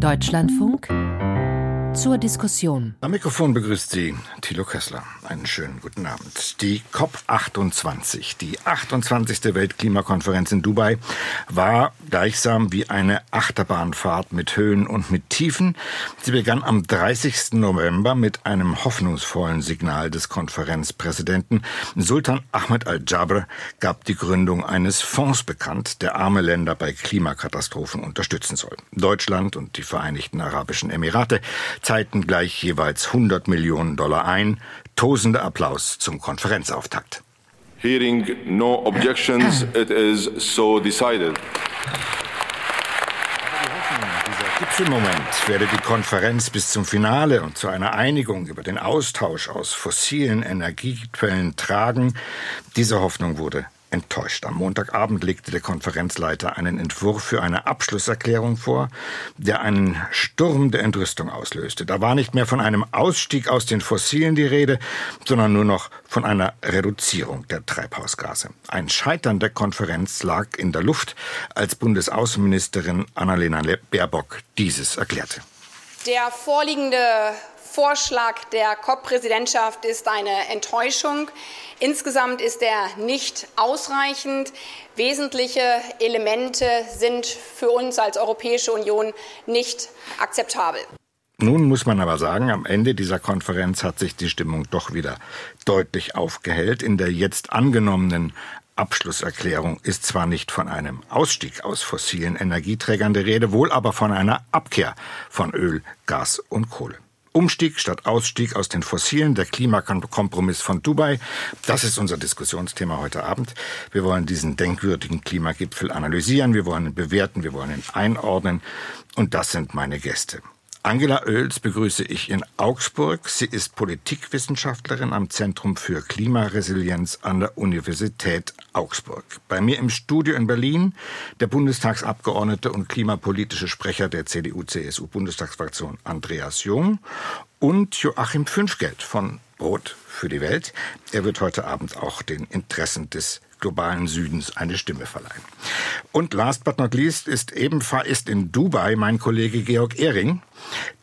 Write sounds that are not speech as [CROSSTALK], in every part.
Deutschlandfunk zur Diskussion. Am Mikrofon begrüßt Sie Thilo Kessler. Einen schönen guten Abend. Die COP28, die 28. Weltklimakonferenz in Dubai, war gleichsam wie eine Achterbahnfahrt mit Höhen und mit Tiefen. Sie begann am 30. November mit einem hoffnungsvollen Signal des Konferenzpräsidenten. Sultan Ahmed al-Jabr gab die Gründung eines Fonds bekannt, der arme Länder bei Klimakatastrophen unterstützen soll. Deutschland und die Vereinigten Arabischen Emirate zeigten gleich jeweils 100 Millionen Dollar ein. Tosender Applaus zum Konferenzauftakt. Hearing no objections, it is so decided. Gipfelmoment werde die Konferenz bis zum Finale und zu einer Einigung über den Austausch aus fossilen Energiequellen tragen. Diese Hoffnung wurde enttäuscht. Am Montagabend legte der Konferenzleiter einen Entwurf für eine Abschlusserklärung vor, der einen Sturm der Entrüstung auslöste. Da war nicht mehr von einem Ausstieg aus den Fossilen die Rede, sondern nur noch von einer Reduzierung der Treibhausgase. Ein Scheitern der Konferenz lag in der Luft, als Bundesaußenministerin Annalena Baerbock dieses erklärte. Der vorliegende Vorschlag der COP-Präsidentschaft ist eine Enttäuschung. Insgesamt ist er nicht ausreichend. Wesentliche Elemente sind für uns als Europäische Union nicht akzeptabel. Nun muss man aber sagen, am Ende dieser Konferenz hat sich die Stimmung doch wieder deutlich aufgehellt. In der jetzt angenommenen Abschlusserklärung ist zwar nicht von einem Ausstieg aus fossilen Energieträgern die Rede, wohl aber von einer Abkehr von Öl, Gas und Kohle. Umstieg statt Ausstieg aus den Fossilen, der Klimakompromiss von Dubai. Das ist unser Diskussionsthema heute Abend. Wir wollen diesen denkwürdigen Klimagipfel analysieren, wir wollen ihn bewerten, wir wollen ihn einordnen. Und das sind meine Gäste. Angela Oels begrüße ich in Augsburg. Sie ist Politikwissenschaftlerin am Zentrum für Klimaresilienz an der Universität Augsburg. Bei mir im Studio in Berlin der Bundestagsabgeordnete und klimapolitische Sprecher der CDU-CSU-Bundestagsfraktion Andreas Jung und Joachim Fünfgeld von Brot für die Welt. Er wird heute Abend auch den Interessen des globalen Südens eine Stimme verleihen. Und last but not least ist ebenfalls ist in Dubai mein Kollege Georg Ehring,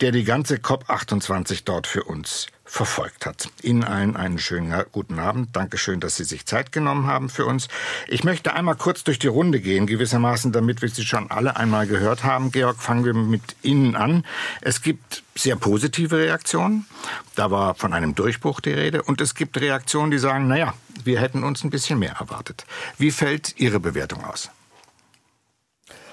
der die ganze COP28 dort für uns verfolgt hat. Ihnen allen einen schönen guten Abend. Dankeschön, dass Sie sich Zeit genommen haben für uns. Ich möchte einmal kurz durch die Runde gehen, gewissermaßen, damit wir Sie schon alle einmal gehört haben. Georg, fangen wir mit Ihnen an. Es gibt sehr positive Reaktionen. Da war von einem Durchbruch die Rede. Und es gibt Reaktionen, die sagen, naja, wir hätten uns ein bisschen mehr erwartet. Wie fällt Ihre Bewertung aus?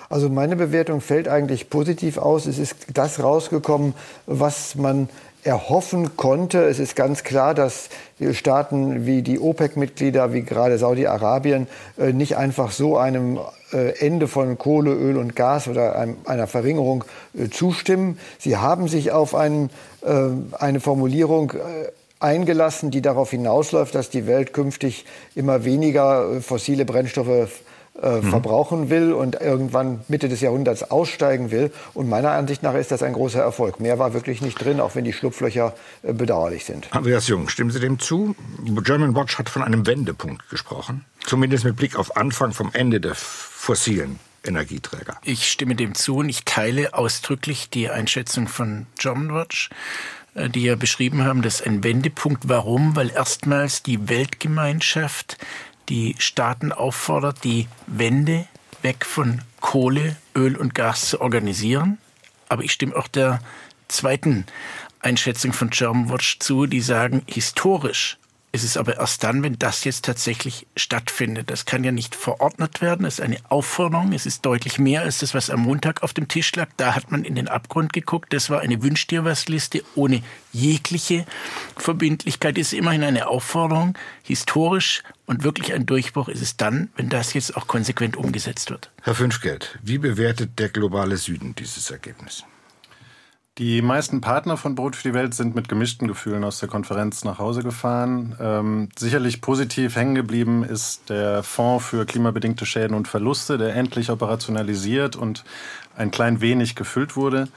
Also meine Bewertung fällt eigentlich positiv aus. Es ist das rausgekommen, was man erhoffen konnte. Es ist ganz klar, dass Staaten wie die OPEC-Mitglieder, wie gerade Saudi-Arabien, äh, nicht einfach so einem äh, Ende von Kohle, Öl und Gas oder einer Verringerung äh, zustimmen. Sie haben sich auf einen, eine Formulierung eingelassen, die darauf hinausläuft, dass die Welt künftig immer weniger fossile Brennstoffe äh, mhm. verbrauchen will und irgendwann Mitte des Jahrhunderts aussteigen will. Und meiner Ansicht nach ist das ein großer Erfolg. Mehr war wirklich nicht drin, auch wenn die Schlupflöcher äh, bedauerlich sind. Andreas Jung, stimmen Sie dem zu? German Watch hat von einem Wendepunkt gesprochen. Zumindest mit Blick auf Anfang vom Ende der fossilen Energieträger. Ich stimme dem zu und ich teile ausdrücklich die Einschätzung von German Watch äh, die ja beschrieben haben, dass ein Wendepunkt. Warum? Weil erstmals die Weltgemeinschaft die Staaten auffordert, die Wende weg von Kohle, Öl und Gas zu organisieren. Aber ich stimme auch der zweiten Einschätzung von Germanwatch zu, die sagen, historisch es ist aber erst dann, wenn das jetzt tatsächlich stattfindet. Das kann ja nicht verordnet werden. Es ist eine Aufforderung. Es ist deutlich mehr als das, was am Montag auf dem Tisch lag. Da hat man in den Abgrund geguckt. Das war eine Wünsch dir was Liste ohne jegliche Verbindlichkeit. Es ist immerhin eine Aufforderung. Historisch und wirklich ein Durchbruch ist es dann, wenn das jetzt auch konsequent umgesetzt wird. Herr Fünfgeld, wie bewertet der globale Süden dieses Ergebnis? Die meisten Partner von Brot für die Welt sind mit gemischten Gefühlen aus der Konferenz nach Hause gefahren. Ähm, sicherlich positiv hängen geblieben ist der Fonds für klimabedingte Schäden und Verluste, der endlich operationalisiert und ein klein wenig gefüllt wurde.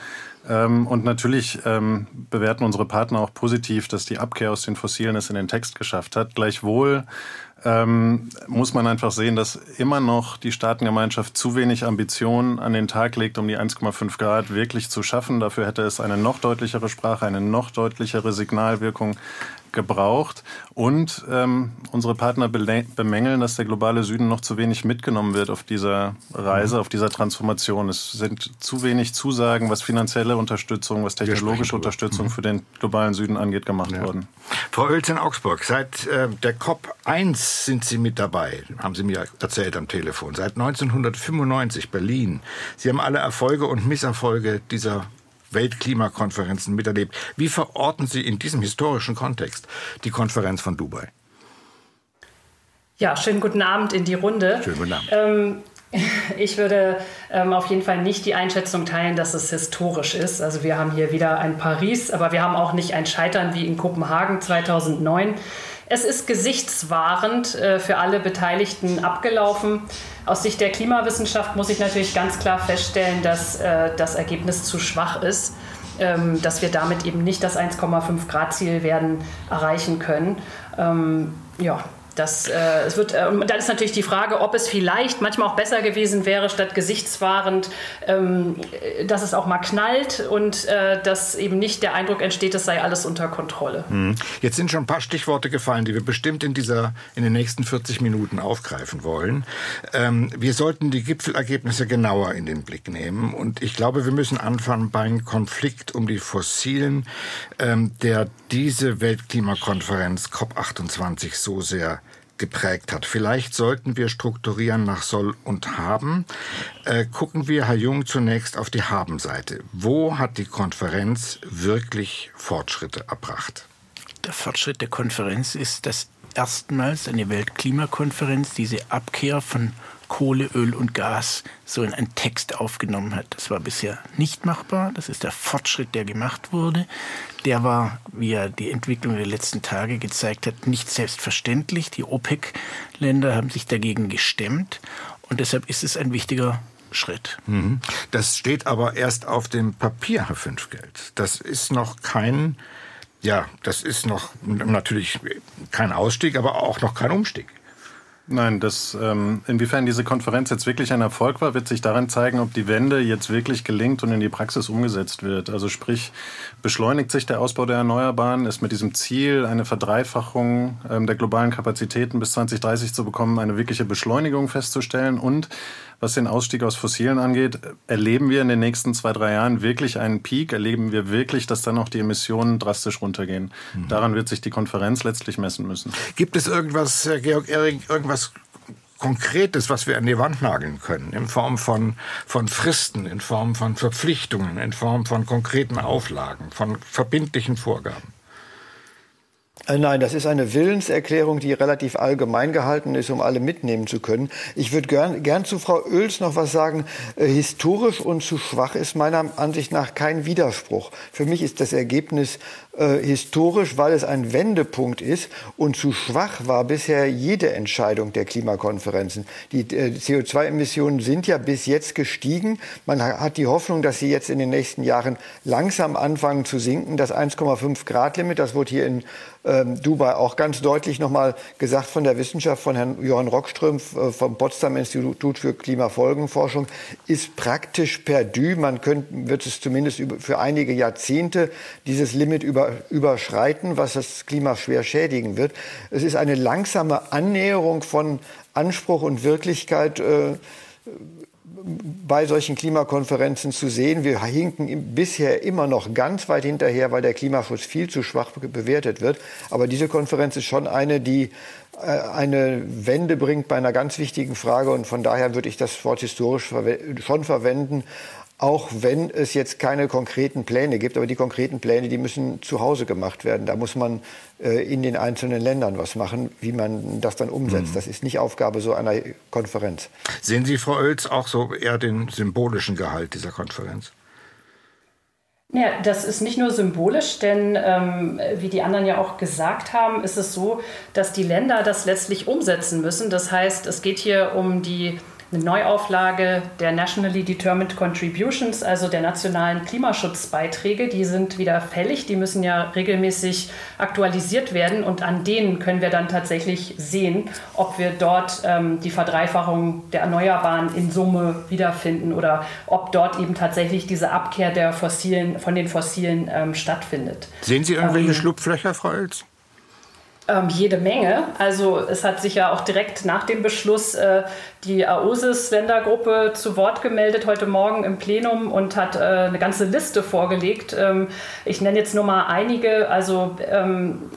Ähm, und natürlich ähm, bewerten unsere Partner auch positiv, dass die Abkehr aus den Fossilen es in den Text geschafft hat. Gleichwohl ähm, muss man einfach sehen, dass immer noch die Staatengemeinschaft zu wenig Ambitionen an den Tag legt, um die 1,5 Grad wirklich zu schaffen. Dafür hätte es eine noch deutlichere Sprache, eine noch deutlichere Signalwirkung gebraucht. Und ähm, unsere Partner bemängeln, dass der globale Süden noch zu wenig mitgenommen wird auf dieser Reise, mhm. auf dieser Transformation. Es sind zu wenig Zusagen, was finanzielle Unterstützung, was technologische Unterstützung mhm. für den globalen Süden angeht, gemacht ja. worden. Frau Oelz in Augsburg, seit äh, der COP 1 sind Sie mit dabei, haben Sie mir erzählt am Telefon. Seit 1995 Berlin. Sie haben alle Erfolge und Misserfolge dieser Weltklimakonferenzen miterlebt. Wie verorten Sie in diesem historischen Kontext die Konferenz von Dubai? Ja, schönen guten Abend in die Runde. Schönen guten Abend. Ähm, [LAUGHS] ich würde ähm, auf jeden Fall nicht die Einschätzung teilen, dass es historisch ist. Also wir haben hier wieder ein Paris, aber wir haben auch nicht ein Scheitern wie in Kopenhagen 2009. Es ist gesichtswahrend äh, für alle Beteiligten abgelaufen. Aus Sicht der Klimawissenschaft muss ich natürlich ganz klar feststellen, dass äh, das Ergebnis zu schwach ist, ähm, dass wir damit eben nicht das 1,5 Grad Ziel werden erreichen können. Ähm, ja, das, äh, es wird, äh, und dann ist natürlich die Frage, ob es vielleicht manchmal auch besser gewesen wäre, statt gesichtswahrend, ähm, dass es auch mal knallt und äh, dass eben nicht der Eindruck entsteht, es sei alles unter Kontrolle. Hm. Jetzt sind schon ein paar Stichworte gefallen, die wir bestimmt in, dieser, in den nächsten 40 Minuten aufgreifen wollen. Ähm, wir sollten die Gipfelergebnisse genauer in den Blick nehmen. Und ich glaube, wir müssen anfangen beim Konflikt um die Fossilen, ähm, der diese Weltklimakonferenz COP28 so sehr geprägt hat. Vielleicht sollten wir strukturieren nach soll und haben. Äh, gucken wir, Herr Jung, zunächst auf die Haben-Seite. Wo hat die Konferenz wirklich Fortschritte erbracht? Der Fortschritt der Konferenz ist, dass erstmals eine Weltklimakonferenz diese Abkehr von Kohle, Öl und Gas so in einen Text aufgenommen hat. Das war bisher nicht machbar. Das ist der Fortschritt, der gemacht wurde. Der war, wie ja die Entwicklung der letzten Tage gezeigt hat, nicht selbstverständlich. Die OPEC-Länder haben sich dagegen gestemmt. Und deshalb ist es ein wichtiger Schritt. Mhm. Das steht aber erst auf dem Papier, Herr Fünfgeld. Das ist noch kein, ja, das ist noch natürlich kein Ausstieg, aber auch noch kein Umstieg. Nein, das, ähm, inwiefern diese Konferenz jetzt wirklich ein Erfolg war, wird sich daran zeigen, ob die Wende jetzt wirklich gelingt und in die Praxis umgesetzt wird. Also sprich, beschleunigt sich der Ausbau der Erneuerbaren, ist mit diesem Ziel, eine Verdreifachung ähm, der globalen Kapazitäten bis 2030 zu bekommen, eine wirkliche Beschleunigung festzustellen und was den Ausstieg aus Fossilen angeht, erleben wir in den nächsten zwei, drei Jahren wirklich einen Peak? Erleben wir wirklich, dass dann auch die Emissionen drastisch runtergehen? Mhm. Daran wird sich die Konferenz letztlich messen müssen. Gibt es irgendwas, Herr Georg Ehring, irgendwas Konkretes, was wir an die Wand nageln können, in Form von, von Fristen, in Form von Verpflichtungen, in Form von konkreten Auflagen, von verbindlichen Vorgaben? Äh, nein, das ist eine Willenserklärung, die relativ allgemein gehalten ist, um alle mitnehmen zu können. Ich würde gern, gern zu Frau Oels noch was sagen. Äh, historisch und zu schwach ist meiner Ansicht nach kein Widerspruch. Für mich ist das Ergebnis äh, historisch, weil es ein Wendepunkt ist und zu schwach war bisher jede Entscheidung der Klimakonferenzen. Die äh, CO2-Emissionen sind ja bis jetzt gestiegen. Man hat die Hoffnung, dass sie jetzt in den nächsten Jahren langsam anfangen zu sinken. Das 1,5 Grad Limit, das wurde hier in ähm, Dubai auch ganz deutlich nochmal gesagt von der Wissenschaft von Herrn Johann Rockström äh, vom Potsdam Institut für Klimafolgenforschung, ist praktisch perdu. Man könnte, wird es zumindest für einige Jahrzehnte dieses Limit über überschreiten, was das Klima schwer schädigen wird. Es ist eine langsame Annäherung von Anspruch und Wirklichkeit äh, bei solchen Klimakonferenzen zu sehen. Wir hinken bisher immer noch ganz weit hinterher, weil der Klimaschutz viel zu schwach bewertet wird. Aber diese Konferenz ist schon eine, die äh, eine Wende bringt bei einer ganz wichtigen Frage. Und von daher würde ich das Wort historisch schon verwenden auch wenn es jetzt keine konkreten Pläne gibt. Aber die konkreten Pläne, die müssen zu Hause gemacht werden. Da muss man äh, in den einzelnen Ländern was machen, wie man das dann umsetzt. Mhm. Das ist nicht Aufgabe so einer Konferenz. Sehen Sie, Frau Oelz, auch so eher den symbolischen Gehalt dieser Konferenz? Ja, das ist nicht nur symbolisch, denn ähm, wie die anderen ja auch gesagt haben, ist es so, dass die Länder das letztlich umsetzen müssen. Das heißt, es geht hier um die eine Neuauflage der Nationally Determined Contributions, also der nationalen Klimaschutzbeiträge. Die sind wieder fällig, die müssen ja regelmäßig aktualisiert werden und an denen können wir dann tatsächlich sehen, ob wir dort ähm, die Verdreifachung der Erneuerbaren in Summe wiederfinden oder ob dort eben tatsächlich diese Abkehr der fossilen, von den Fossilen ähm, stattfindet. Sehen Sie irgendwelche ähm, Schlupflöcher, Frau Oelz? Ähm, jede Menge. Also es hat sich ja auch direkt nach dem Beschluss äh, die AOSIS-Ländergruppe zu Wort gemeldet heute Morgen im Plenum und hat äh, eine ganze Liste vorgelegt. Ähm, ich nenne jetzt nur mal einige, also ähm,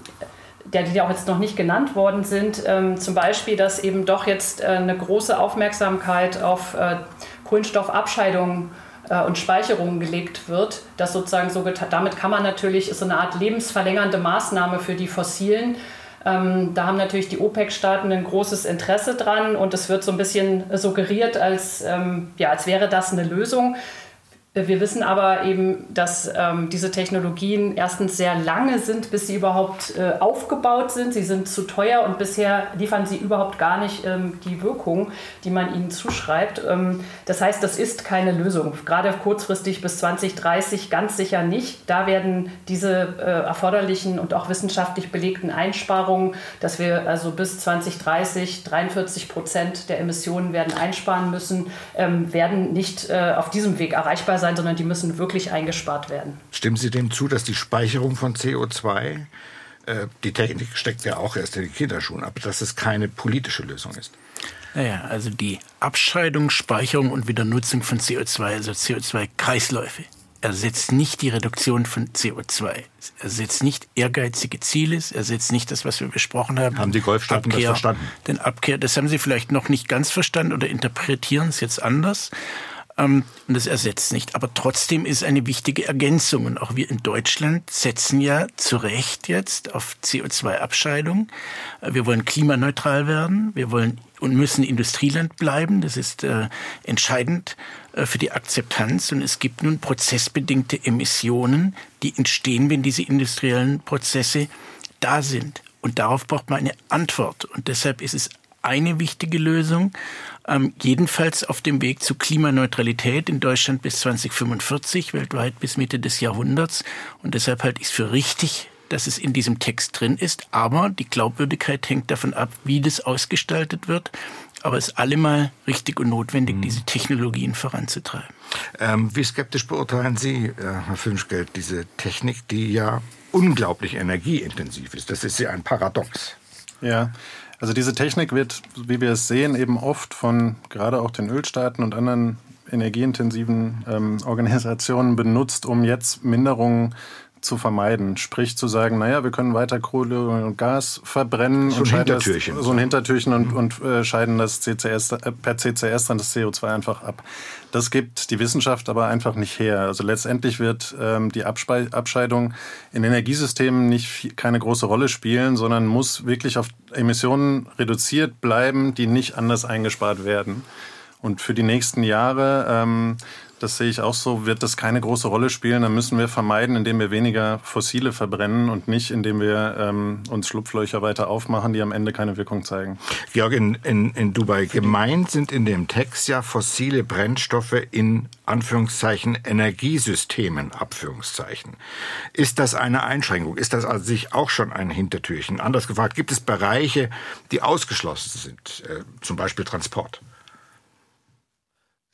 der, die auch jetzt noch nicht genannt worden sind. Ähm, zum Beispiel, dass eben doch jetzt äh, eine große Aufmerksamkeit auf äh, Kohlenstoffabscheidungen äh, und Speicherungen gelegt wird. Das sozusagen so damit kann man natürlich, ist so eine Art lebensverlängernde Maßnahme für die Fossilen. Ähm, da haben natürlich die OPEC-Staaten ein großes Interesse dran und es wird so ein bisschen suggeriert, als, ähm, ja, als wäre das eine Lösung. Wir wissen aber eben, dass ähm, diese Technologien erstens sehr lange sind, bis sie überhaupt äh, aufgebaut sind. Sie sind zu teuer und bisher liefern sie überhaupt gar nicht ähm, die Wirkung, die man ihnen zuschreibt. Ähm, das heißt, das ist keine Lösung. Gerade kurzfristig bis 2030 ganz sicher nicht. Da werden diese äh, erforderlichen und auch wissenschaftlich belegten Einsparungen, dass wir also bis 2030 43 Prozent der Emissionen werden einsparen müssen, ähm, werden nicht äh, auf diesem Weg erreichbar sein, sondern die müssen wirklich eingespart werden. Stimmen Sie dem zu, dass die Speicherung von CO2, äh, die Technik steckt ja auch erst in den Kinderschuhen, aber dass es keine politische Lösung ist? Naja, also die Abscheidung, Speicherung und Wiedernutzung von CO2, also CO2-Kreisläufe, ersetzt nicht die Reduktion von CO2. Es ersetzt nicht ehrgeizige Ziele, es ersetzt nicht das, was wir besprochen haben. Haben die Golfstaaten Abkehr, das verstanden? Den Abkehr, das haben sie vielleicht noch nicht ganz verstanden oder interpretieren es jetzt anders. Ähm, und das ersetzt nicht. Aber trotzdem ist eine wichtige Ergänzung. Und auch wir in Deutschland setzen ja zu Recht jetzt auf CO2-Abscheidung. Äh, wir wollen klimaneutral werden. Wir wollen und müssen Industrieland bleiben. Das ist äh, entscheidend äh, für die Akzeptanz. Und es gibt nun prozessbedingte Emissionen, die entstehen, wenn diese industriellen Prozesse da sind. Und darauf braucht man eine Antwort. Und deshalb ist es eine wichtige Lösung, ähm, jedenfalls auf dem Weg zu Klimaneutralität in Deutschland bis 2045, weltweit bis Mitte des Jahrhunderts. Und deshalb halte ich es für richtig, dass es in diesem Text drin ist. Aber die Glaubwürdigkeit hängt davon ab, wie das ausgestaltet wird. Aber es ist allemal richtig und notwendig, mhm. diese Technologien voranzutreiben. Ähm, wie skeptisch beurteilen Sie, äh, Herr Fünschgeld, diese Technik, die ja unglaublich energieintensiv ist? Das ist ja ein Paradox. Ja, also diese Technik wird, wie wir es sehen, eben oft von gerade auch den Ölstaaten und anderen energieintensiven ähm, Organisationen benutzt, um jetzt Minderungen zu vermeiden. Sprich zu sagen, naja, wir können weiter Kohle und Gas verbrennen so und ein Hintertürchen. Das, so ein Hintertürchen und, und äh, scheiden das CCS, äh, per CCS dann das CO2 einfach ab. Das gibt die Wissenschaft aber einfach nicht her. Also letztendlich wird ähm, die Abspe Abscheidung in Energiesystemen nicht viel, keine große Rolle spielen, sondern muss wirklich auf Emissionen reduziert bleiben, die nicht anders eingespart werden. Und für die nächsten Jahre ähm, das sehe ich auch so, wird das keine große Rolle spielen. Dann müssen wir vermeiden, indem wir weniger Fossile verbrennen und nicht, indem wir ähm, uns Schlupflöcher weiter aufmachen, die am Ende keine Wirkung zeigen. Georg, in, in, in Dubai gemeint sind in dem Text ja fossile Brennstoffe in Anführungszeichen Energiesystemen, Abführungszeichen. Ist das eine Einschränkung? Ist das also sich auch schon ein Hintertürchen? Anders gefragt, gibt es Bereiche, die ausgeschlossen sind, äh, zum Beispiel Transport?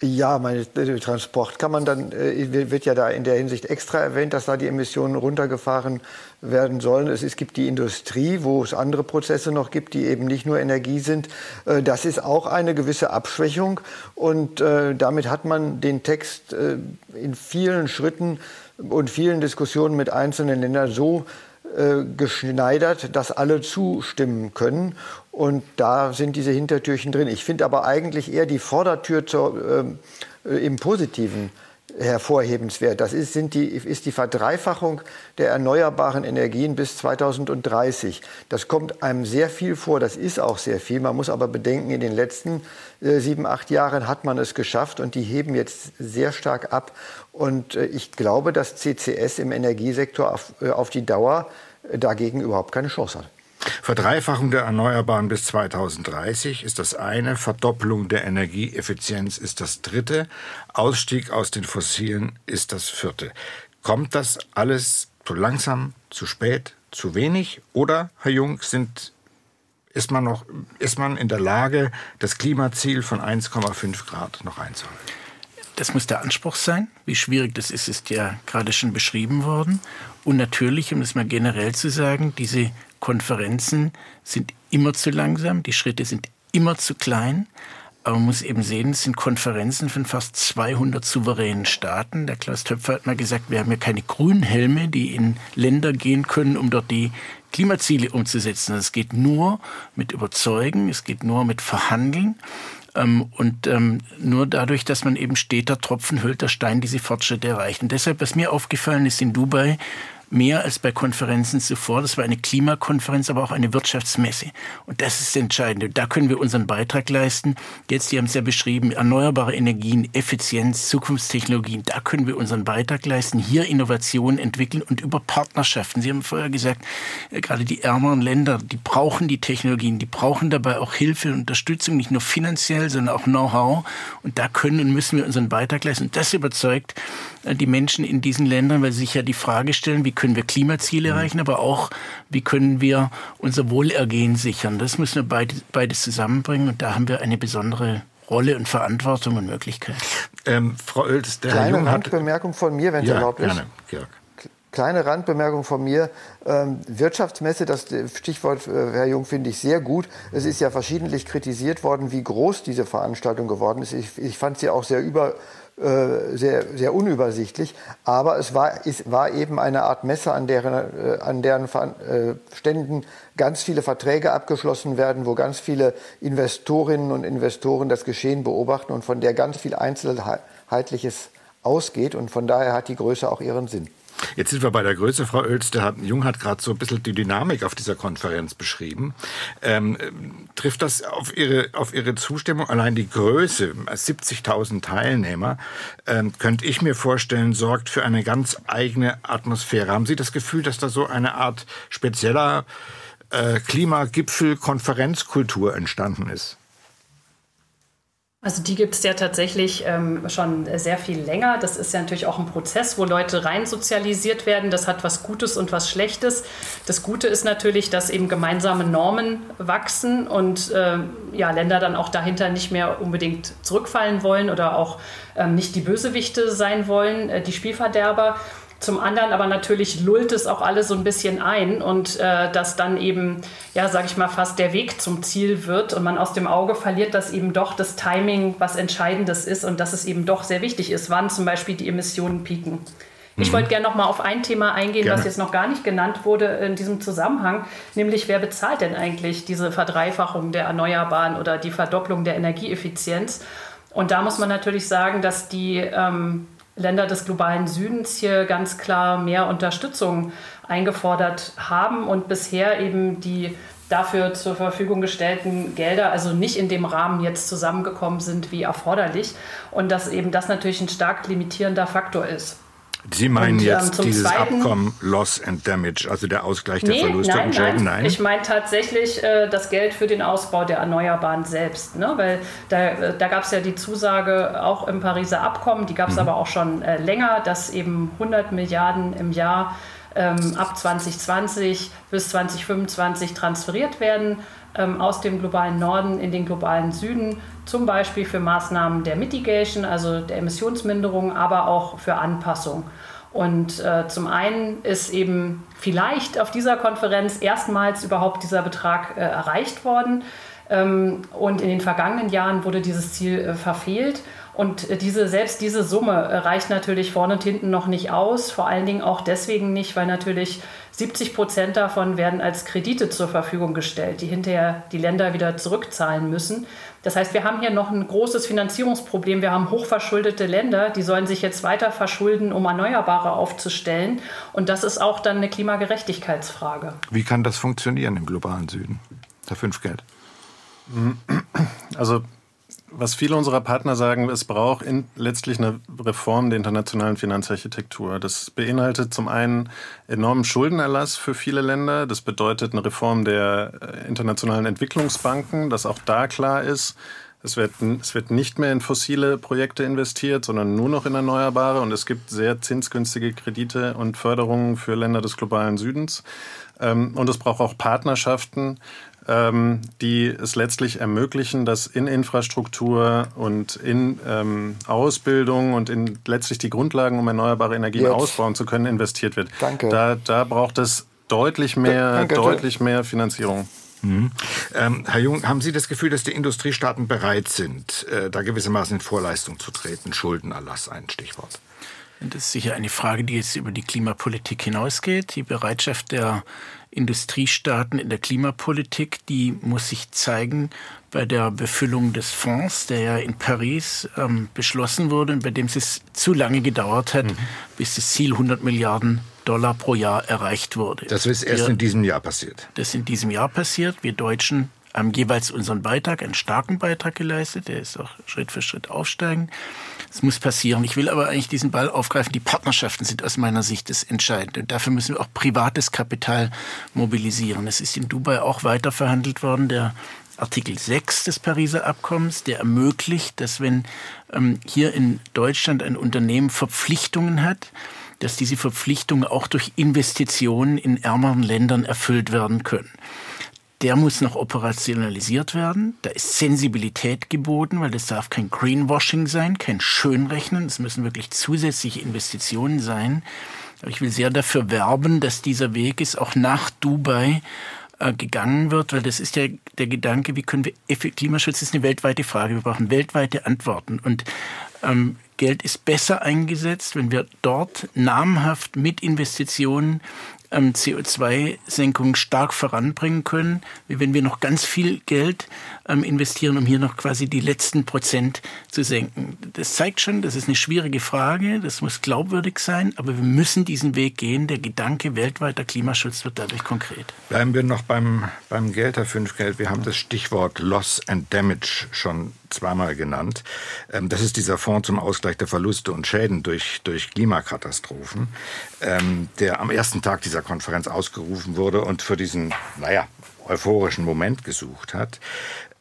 Ja, meine, Transport kann man dann, äh, wird ja da in der Hinsicht extra erwähnt, dass da die Emissionen runtergefahren werden sollen. Es, gibt die Industrie, wo es andere Prozesse noch gibt, die eben nicht nur Energie sind. Äh, das ist auch eine gewisse Abschwächung und äh, damit hat man den Text äh, in vielen Schritten und vielen Diskussionen mit einzelnen Ländern so äh, geschneidert, dass alle zustimmen können. Und da sind diese Hintertürchen drin. Ich finde aber eigentlich eher die Vordertür zur, äh, im Positiven hervorhebenswert. Das ist, sind die, ist die Verdreifachung der erneuerbaren Energien bis 2030. Das kommt einem sehr viel vor, das ist auch sehr viel. Man muss aber bedenken, in den letzten äh, sieben, acht Jahren hat man es geschafft und die heben jetzt sehr stark ab. Und äh, ich glaube, dass CCS im Energiesektor auf, äh, auf die Dauer dagegen überhaupt keine Chance hat. Verdreifachung der Erneuerbaren bis 2030 ist das eine, Verdopplung der Energieeffizienz ist das dritte, Ausstieg aus den Fossilen ist das vierte. Kommt das alles zu langsam, zu spät, zu wenig? Oder, Herr Jung, sind, ist, man noch, ist man in der Lage, das Klimaziel von 1,5 Grad noch einzuhalten? Das muss der Anspruch sein. Wie schwierig das ist, ist ja gerade schon beschrieben worden. Und natürlich, um es mal generell zu sagen, diese Konferenzen sind immer zu langsam, die Schritte sind immer zu klein. Aber man muss eben sehen, es sind Konferenzen von fast 200 souveränen Staaten. Der Klaus Töpfer hat mal gesagt, wir haben ja keine Grünhelme, die in Länder gehen können, um dort die Klimaziele umzusetzen. Es geht nur mit Überzeugen, es geht nur mit Verhandeln. Ähm, und ähm, nur dadurch, dass man eben steter Tropfen hüllt der Stein diese Fortschritte erreicht. Und deshalb, was mir aufgefallen ist in Dubai, mehr als bei Konferenzen zuvor. Das war eine Klimakonferenz, aber auch eine Wirtschaftsmesse. Und das ist entscheidend. Da können wir unseren Beitrag leisten. Jetzt, Sie haben es ja beschrieben, erneuerbare Energien, Effizienz, Zukunftstechnologien. Da können wir unseren Beitrag leisten, hier Innovationen entwickeln und über Partnerschaften. Sie haben vorher gesagt, äh, gerade die ärmeren Länder, die brauchen die Technologien, die brauchen dabei auch Hilfe und Unterstützung, nicht nur finanziell, sondern auch Know-how. Und da können und müssen wir unseren Beitrag leisten. Und das überzeugt die Menschen in diesen Ländern, weil sie sich ja die Frage stellen, wie können wir Klimaziele mhm. erreichen, aber auch, wie können wir unser Wohlergehen sichern. Das müssen wir beides, beides zusammenbringen und da haben wir eine besondere Rolle und Verantwortung und Möglichkeit. Ähm, Frau Oels, der Kleine Randbemerkung von mir, wenn es ja, erlaubt ist. Gerne, Georg. Kleine Randbemerkung von mir. Ähm, Wirtschaftsmesse, das Stichwort, äh, Herr Jung, finde ich sehr gut. Es ist ja verschiedentlich kritisiert worden, wie groß diese Veranstaltung geworden ist. Ich, ich fand sie auch sehr über, äh, sehr, sehr unübersichtlich. Aber es war, es war eben eine Art Messe, an deren, äh, an deren äh, Ständen ganz viele Verträge abgeschlossen werden, wo ganz viele Investorinnen und Investoren das Geschehen beobachten und von der ganz viel Einzelheitliches ausgeht. Und von daher hat die Größe auch ihren Sinn. Jetzt sind wir bei der Größe, Frau Oels. Der Jung hat gerade so ein bisschen die Dynamik auf dieser Konferenz beschrieben. Ähm, trifft das auf Ihre, auf Ihre Zustimmung? Allein die Größe, 70.000 Teilnehmer, ähm, könnte ich mir vorstellen, sorgt für eine ganz eigene Atmosphäre. Haben Sie das Gefühl, dass da so eine Art spezieller äh, Klimagipfel, Konferenzkultur entstanden ist? Also die gibt es ja tatsächlich ähm, schon sehr viel länger. Das ist ja natürlich auch ein Prozess, wo Leute rein sozialisiert werden. Das hat was Gutes und was Schlechtes. Das Gute ist natürlich, dass eben gemeinsame Normen wachsen und äh, ja, Länder dann auch dahinter nicht mehr unbedingt zurückfallen wollen oder auch ähm, nicht die Bösewichte sein wollen, äh, die Spielverderber. Zum anderen aber natürlich lullt es auch alles so ein bisschen ein und äh, dass dann eben, ja, sag ich mal, fast der Weg zum Ziel wird und man aus dem Auge verliert, dass eben doch das Timing was Entscheidendes ist und dass es eben doch sehr wichtig ist, wann zum Beispiel die Emissionen pieken. Ich mhm. wollte gerne noch mal auf ein Thema eingehen, gerne. was jetzt noch gar nicht genannt wurde in diesem Zusammenhang, nämlich wer bezahlt denn eigentlich diese Verdreifachung der Erneuerbaren oder die Verdopplung der Energieeffizienz? Und da muss man natürlich sagen, dass die ähm, Länder des globalen Südens hier ganz klar mehr Unterstützung eingefordert haben und bisher eben die dafür zur Verfügung gestellten Gelder also nicht in dem Rahmen jetzt zusammengekommen sind wie erforderlich und dass eben das natürlich ein stark limitierender Faktor ist. Sie meinen und, jetzt ähm, dieses Zweiten, Abkommen Loss and Damage, also der Ausgleich der nee, Verluste nein, und Schäden? Nein, nein. ich meine tatsächlich äh, das Geld für den Ausbau der Erneuerbaren selbst. Ne? Weil da, äh, da gab es ja die Zusage auch im Pariser Abkommen, die gab es mhm. aber auch schon äh, länger, dass eben 100 Milliarden im Jahr ähm, ab 2020 bis 2025 transferiert werden ähm, aus dem globalen Norden in den globalen Süden, zum Beispiel für Maßnahmen der Mitigation, also der Emissionsminderung, aber auch für Anpassung. Und äh, zum einen ist eben vielleicht auf dieser Konferenz erstmals überhaupt dieser Betrag äh, erreicht worden. Ähm, und in den vergangenen Jahren wurde dieses Ziel äh, verfehlt. Und äh, diese, selbst diese Summe äh, reicht natürlich vorne und hinten noch nicht aus. Vor allen Dingen auch deswegen nicht, weil natürlich 70 Prozent davon werden als Kredite zur Verfügung gestellt, die hinterher die Länder wieder zurückzahlen müssen. Das heißt, wir haben hier noch ein großes Finanzierungsproblem. Wir haben hochverschuldete Länder, die sollen sich jetzt weiter verschulden, um Erneuerbare aufzustellen. Und das ist auch dann eine Klimagerechtigkeitsfrage. Wie kann das funktionieren im globalen Süden, der Fünfgeld? Also was viele unserer Partner sagen, es braucht letztlich eine Reform der internationalen Finanzarchitektur. Das beinhaltet zum einen enormen Schuldenerlass für viele Länder. Das bedeutet eine Reform der äh, internationalen Entwicklungsbanken, dass auch da klar ist, es wird, es wird nicht mehr in fossile Projekte investiert, sondern nur noch in Erneuerbare. Und es gibt sehr zinsgünstige Kredite und Förderungen für Länder des globalen Südens. Ähm, und es braucht auch Partnerschaften ähm, die es letztlich ermöglichen, dass in Infrastruktur und in ähm, Ausbildung und in letztlich die Grundlagen, um erneuerbare Energien Jetzt. ausbauen zu können, investiert wird. Danke. Da, da braucht es deutlich mehr, Danke. deutlich mehr Finanzierung. Mhm. Ähm, Herr Jung, haben Sie das Gefühl, dass die Industriestaaten bereit sind, äh, da gewissermaßen in Vorleistung zu treten? Schuldenerlass, ein Stichwort. Das ist sicher eine Frage, die jetzt über die Klimapolitik hinausgeht. Die Bereitschaft der Industriestaaten in der Klimapolitik, die muss sich zeigen bei der Befüllung des Fonds, der ja in Paris ähm, beschlossen wurde und bei dem es zu lange gedauert hat, mhm. bis das Ziel 100 Milliarden Dollar pro Jahr erreicht wurde. Das ist erst Wir, in diesem Jahr passiert. Das ist in diesem Jahr passiert. Wir Deutschen haben jeweils unseren Beitrag, einen starken Beitrag geleistet. Der ist auch Schritt für Schritt aufsteigend. Es muss passieren. Ich will aber eigentlich diesen Ball aufgreifen. Die Partnerschaften sind aus meiner Sicht das Entscheidende. Und dafür müssen wir auch privates Kapital mobilisieren. Es ist in Dubai auch weiter verhandelt worden. Der Artikel 6 des Pariser Abkommens, der ermöglicht, dass wenn ähm, hier in Deutschland ein Unternehmen Verpflichtungen hat, dass diese Verpflichtungen auch durch Investitionen in ärmeren Ländern erfüllt werden können der muss noch operationalisiert werden. Da ist Sensibilität geboten, weil das darf kein Greenwashing sein, kein Schönrechnen. Es müssen wirklich zusätzliche Investitionen sein. Ich will sehr dafür werben, dass dieser Weg ist auch nach Dubai äh, gegangen wird, weil das ist ja der Gedanke, wie können wir Klimaschutz ist eine weltweite Frage. Wir brauchen weltweite Antworten und ähm, Geld ist besser eingesetzt, wenn wir dort namhaft mit Investitionen ähm, CO2-Senkung stark voranbringen können, wie wenn wir noch ganz viel Geld ähm, investieren, um hier noch quasi die letzten Prozent zu senken. Das zeigt schon, das ist eine schwierige Frage, das muss glaubwürdig sein, aber wir müssen diesen Weg gehen. Der Gedanke weltweiter Klimaschutz wird dadurch konkret. Bleiben wir noch beim, beim Geld, Herr Fünfgeld. Wir haben das Stichwort Loss and Damage schon zweimal genannt. Ähm, das ist dieser Fonds zum Ausgleich der Verluste und Schäden durch, durch Klimakatastrophen, ähm, der am ersten Tag dieser Konferenz ausgerufen wurde und für diesen, naja, euphorischen Moment gesucht hat.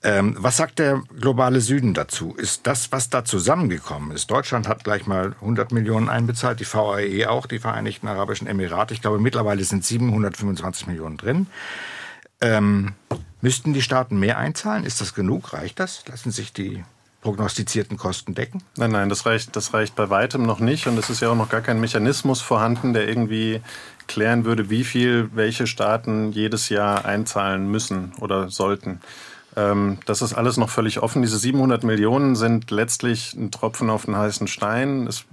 Ähm, was sagt der globale Süden dazu? Ist das, was da zusammengekommen ist? Deutschland hat gleich mal 100 Millionen einbezahlt, die VAE auch, die Vereinigten Arabischen Emirate. Ich glaube, mittlerweile sind 725 Millionen drin. Ähm, müssten die Staaten mehr einzahlen? Ist das genug? Reicht das? Lassen sich die prognostizierten Kosten decken? Nein, nein, das reicht, das reicht bei weitem noch nicht. Und es ist ja auch noch gar kein Mechanismus vorhanden, der irgendwie klären würde, wie viel welche Staaten jedes Jahr einzahlen müssen oder sollten. Ähm, das ist alles noch völlig offen. Diese 700 Millionen sind letztlich ein Tropfen auf den heißen Stein. Es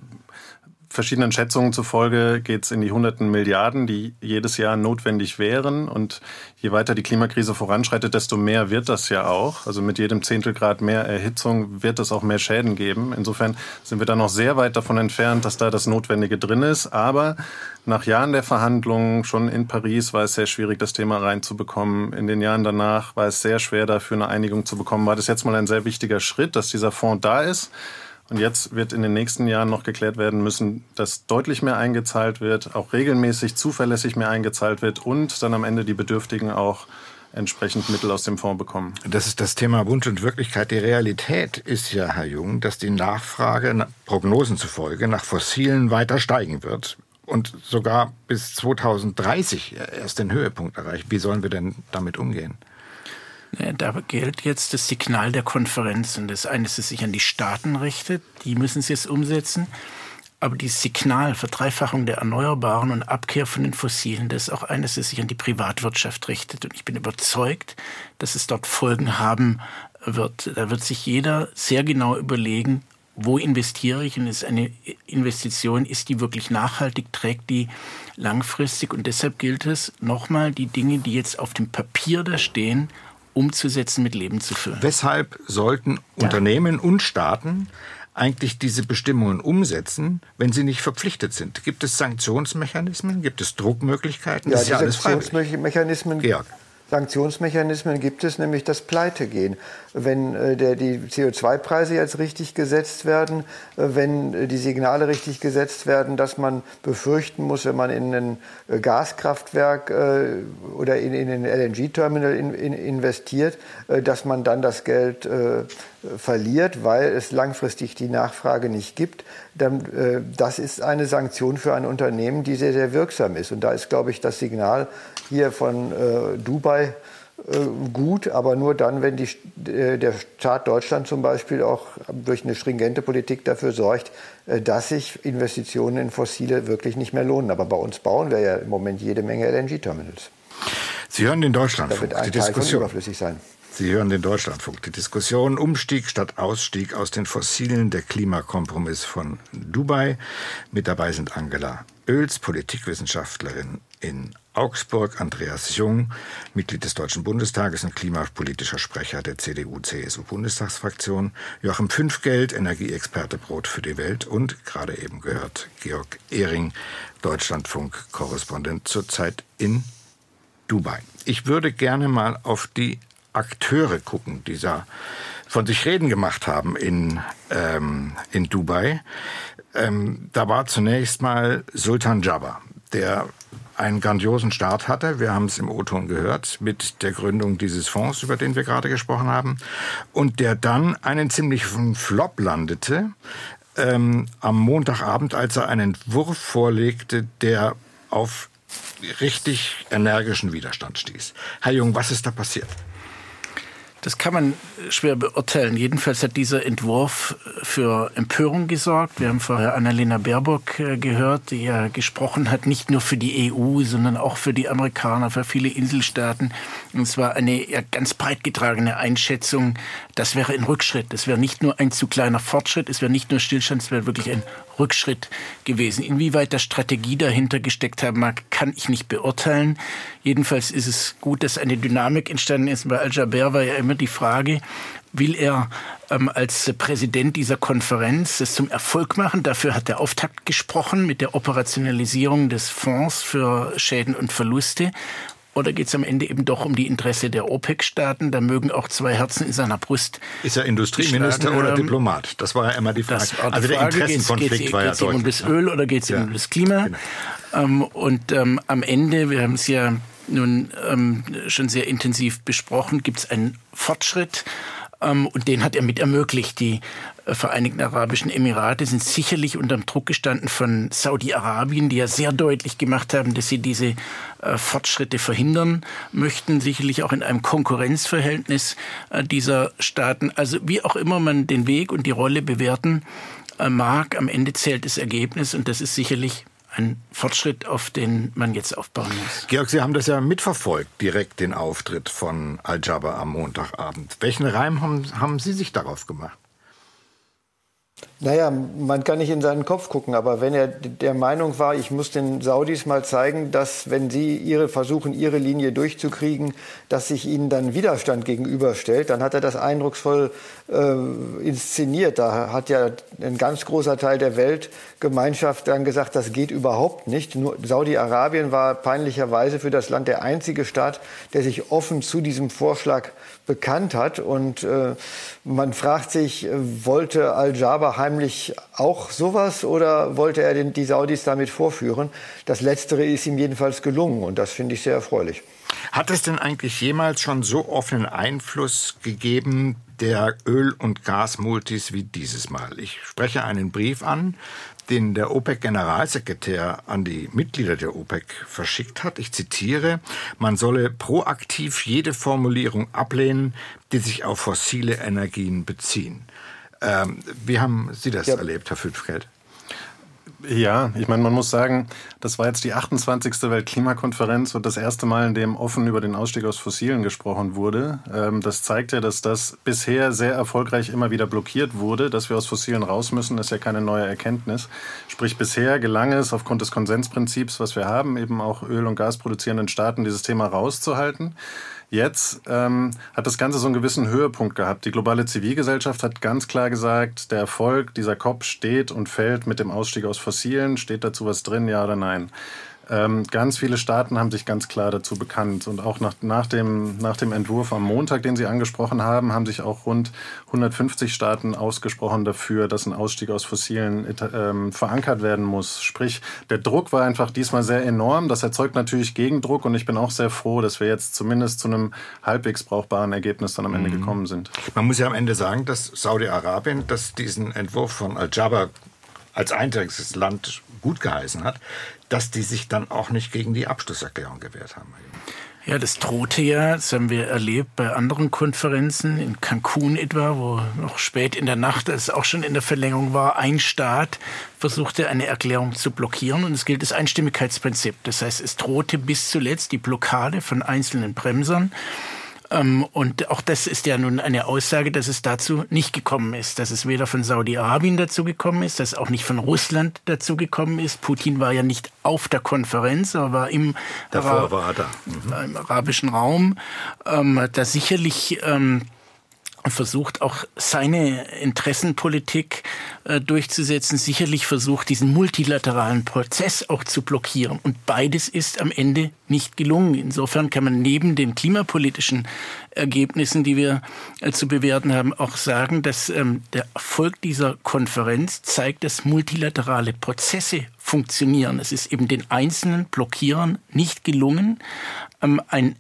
verschiedenen Schätzungen zufolge geht es in die hunderten Milliarden, die jedes Jahr notwendig wären. Und je weiter die Klimakrise voranschreitet, desto mehr wird das ja auch. Also mit jedem Zehntelgrad mehr Erhitzung wird es auch mehr Schäden geben. Insofern sind wir da noch sehr weit davon entfernt, dass da das Notwendige drin ist. Aber nach Jahren der Verhandlungen, schon in Paris, war es sehr schwierig, das Thema reinzubekommen. In den Jahren danach war es sehr schwer, dafür eine Einigung zu bekommen. War das jetzt mal ein sehr wichtiger Schritt, dass dieser Fonds da ist? Und jetzt wird in den nächsten Jahren noch geklärt werden müssen, dass deutlich mehr eingezahlt wird, auch regelmäßig zuverlässig mehr eingezahlt wird und dann am Ende die Bedürftigen auch entsprechend Mittel aus dem Fonds bekommen. Das ist das Thema Wunsch und Wirklichkeit. Die Realität ist ja, Herr Jung, dass die Nachfrage Prognosen zufolge nach Fossilen weiter steigen wird und sogar bis 2030 erst den Höhepunkt erreicht. Wie sollen wir denn damit umgehen? Da gilt jetzt das Signal der Konferenz und das eine, das sich an die Staaten richtet, die müssen es jetzt umsetzen. Aber dieses Signal, Verdreifachung der Erneuerbaren und Abkehr von den Fossilen, das ist auch eines, das sich an die Privatwirtschaft richtet. Und ich bin überzeugt, dass es dort Folgen haben wird. Da wird sich jeder sehr genau überlegen, wo investiere ich und ist eine Investition, ist die wirklich nachhaltig, trägt die langfristig und deshalb gilt es nochmal, die Dinge, die jetzt auf dem Papier da stehen, umzusetzen, mit Leben zu füllen. Weshalb sollten ja. Unternehmen und Staaten eigentlich diese Bestimmungen umsetzen, wenn sie nicht verpflichtet sind? Gibt es Sanktionsmechanismen? Gibt es Druckmöglichkeiten? Ja, das ist ja alles Sanktionsmechanismen Georg Sanktionsmechanismen gibt es, nämlich das Pleitegehen. Wenn äh, der, die CO2-Preise jetzt richtig gesetzt werden, äh, wenn äh, die Signale richtig gesetzt werden, dass man befürchten muss, wenn man in ein äh, Gaskraftwerk äh, oder in, in ein LNG-Terminal in, in investiert, äh, dass man dann das Geld verliert, weil es langfristig die Nachfrage nicht gibt, dann das ist eine Sanktion für ein Unternehmen, die sehr, sehr wirksam ist. Und da ist, glaube ich, das Signal hier von äh, Dubai äh, gut, aber nur dann, wenn die, äh, der Staat Deutschland zum Beispiel auch durch eine stringente Politik dafür sorgt, äh, dass sich Investitionen in Fossile wirklich nicht mehr lohnen. Aber bei uns bauen wir ja im Moment jede Menge LNG-Terminals. Sie hören den Deutschlandfunk. Da wird ein die Teil Diskussion. überflüssig sein. Sie hören den Deutschlandfunk. Die Diskussion Umstieg statt Ausstieg aus den Fossilen, der Klimakompromiss von Dubai. Mit dabei sind Angela Oels, Politikwissenschaftlerin in Augsburg, Andreas Jung, Mitglied des Deutschen Bundestages und klimapolitischer Sprecher der CDU-CSU-Bundestagsfraktion, Joachim Fünfgeld, Energieexperte Brot für die Welt und, gerade eben gehört, Georg Ehring, Deutschlandfunk-Korrespondent zurzeit in Dubai. Ich würde gerne mal auf die Akteure gucken, die da von sich reden gemacht haben in, ähm, in Dubai. Ähm, da war zunächst mal Sultan Jabba, der einen grandiosen Start hatte. Wir haben es im O-Ton gehört mit der Gründung dieses Fonds, über den wir gerade gesprochen haben, und der dann einen ziemlichen Flop landete ähm, am Montagabend, als er einen Entwurf vorlegte, der auf richtig energischen Widerstand stieß. Herr Jung, was ist da passiert? Das kann man schwer beurteilen. Jedenfalls hat dieser Entwurf für Empörung gesorgt. Wir haben vorher Annalena Baerbock äh, gehört, die ja gesprochen hat, nicht nur für die EU, sondern auch für die Amerikaner, für viele Inselstaaten. Und es war eine ganz breit getragene Einschätzung, das wäre ein Rückschritt. Das wäre nicht nur ein zu kleiner Fortschritt, es wäre nicht nur Stillstand, es wäre wirklich ein Rückschritt gewesen. Inwieweit da Strategie dahinter gesteckt haben mag, kann ich nicht beurteilen. Jedenfalls ist es gut, dass eine Dynamik entstanden ist. Bei Al-Jaber war ja immer die Frage, will er ähm, als Präsident dieser Konferenz es zum Erfolg machen. Dafür hat der Auftakt gesprochen mit der Operationalisierung des Fonds für Schäden und Verluste. Oder geht es am Ende eben doch um die Interesse der OPEC-Staaten? Da mögen auch zwei Herzen in seiner Brust. Ist er Industrieminister oder Diplomat? Das war ja immer die Frage. Die also der Frage. Interessenkonflikt geht's, war ja deutlich. um das Öl oder geht es ja. um das Klima? Genau. Ähm, und ähm, am Ende, wir haben es ja nun ähm, schon sehr intensiv besprochen, gibt es einen Fortschritt ähm, und den hat er mit ermöglicht. Die äh, Vereinigten Arabischen Emirate sind sicherlich unter dem Druck gestanden von Saudi-Arabien, die ja sehr deutlich gemacht haben, dass sie diese äh, Fortschritte verhindern möchten, sicherlich auch in einem Konkurrenzverhältnis äh, dieser Staaten. Also wie auch immer man den Weg und die Rolle bewerten mag, am Ende zählt das Ergebnis und das ist sicherlich ein Fortschritt, auf den man jetzt aufbauen muss. Georg, Sie haben das ja mitverfolgt, direkt den Auftritt von Al-Jaber am Montagabend. Welchen Reim haben, haben Sie sich darauf gemacht? Naja, man kann nicht in seinen Kopf gucken, aber wenn er der Meinung war, ich muss den Saudis mal zeigen, dass wenn sie ihre versuchen, ihre Linie durchzukriegen, dass sich ihnen dann Widerstand gegenüberstellt, dann hat er das eindrucksvoll äh, inszeniert. Da hat ja ein ganz großer Teil der Weltgemeinschaft dann gesagt, das geht überhaupt nicht. Saudi-Arabien war peinlicherweise für das Land der einzige Staat, der sich offen zu diesem Vorschlag bekannt hat. Und äh, man fragt sich, äh, wollte Al-Jaber heimlich auch sowas oder wollte er den, die Saudis damit vorführen? Das Letztere ist ihm jedenfalls gelungen und das finde ich sehr erfreulich. Hat es denn eigentlich jemals schon so offenen Einfluss gegeben der Öl- und Gasmultis wie dieses Mal? Ich spreche einen Brief an den der OPEC-Generalsekretär an die Mitglieder der OPEC verschickt hat. Ich zitiere, man solle proaktiv jede Formulierung ablehnen, die sich auf fossile Energien beziehen. Ähm, wie haben Sie das ja. erlebt, Herr Fünfgeld? Ja, ich meine, man muss sagen, das war jetzt die 28. Weltklimakonferenz und das erste Mal, in dem offen über den Ausstieg aus Fossilen gesprochen wurde. Ähm, das zeigt ja, dass das bisher sehr erfolgreich immer wieder blockiert wurde. Dass wir aus Fossilen raus müssen, ist ja keine neue Erkenntnis. Sprich, bisher gelang es aufgrund des Konsensprinzips, was wir haben, eben auch Öl- und Gasproduzierenden Staaten dieses Thema rauszuhalten. Jetzt ähm, hat das Ganze so einen gewissen Höhepunkt gehabt. Die globale Zivilgesellschaft hat ganz klar gesagt, der Erfolg dieser COP steht und fällt mit dem Ausstieg aus Fossilen. Steht dazu was drin, ja oder nein? Ähm, ganz viele Staaten haben sich ganz klar dazu bekannt. Und auch nach, nach, dem, nach dem Entwurf am Montag, den Sie angesprochen haben, haben sich auch rund 150 Staaten ausgesprochen dafür, dass ein Ausstieg aus fossilen ähm, verankert werden muss. Sprich, der Druck war einfach diesmal sehr enorm. Das erzeugt natürlich Gegendruck. Und ich bin auch sehr froh, dass wir jetzt zumindest zu einem halbwegs brauchbaren Ergebnis dann am Ende mhm. gekommen sind. Man muss ja am Ende sagen, dass Saudi-Arabien, das diesen Entwurf von Al-Jaber als einziges Land gut geheißen hat, dass die sich dann auch nicht gegen die Abschlusserklärung gewehrt haben. Ja, das drohte ja, das haben wir erlebt bei anderen Konferenzen, in Cancun etwa, wo noch spät in der Nacht, als es auch schon in der Verlängerung war, ein Staat versuchte, eine Erklärung zu blockieren. Und es gilt das Einstimmigkeitsprinzip. Das heißt, es drohte bis zuletzt die Blockade von einzelnen Bremsern. Ähm, und auch das ist ja nun eine Aussage, dass es dazu nicht gekommen ist, dass es weder von Saudi-Arabien dazu gekommen ist, dass es auch nicht von Russland dazu gekommen ist. Putin war ja nicht auf der Konferenz, aber war im, Davor war er da. Mhm. im arabischen Raum, ähm, da sicherlich ähm, versucht auch seine Interessenpolitik äh, durchzusetzen, sicherlich versucht, diesen multilateralen Prozess auch zu blockieren. Und beides ist am Ende nicht gelungen. Insofern kann man neben den klimapolitischen Ergebnissen, die wir äh, zu bewerten haben, auch sagen, dass ähm, der Erfolg dieser Konferenz zeigt, dass multilaterale Prozesse funktionieren. Es ist eben den einzelnen Blockierern nicht gelungen, ähm, ein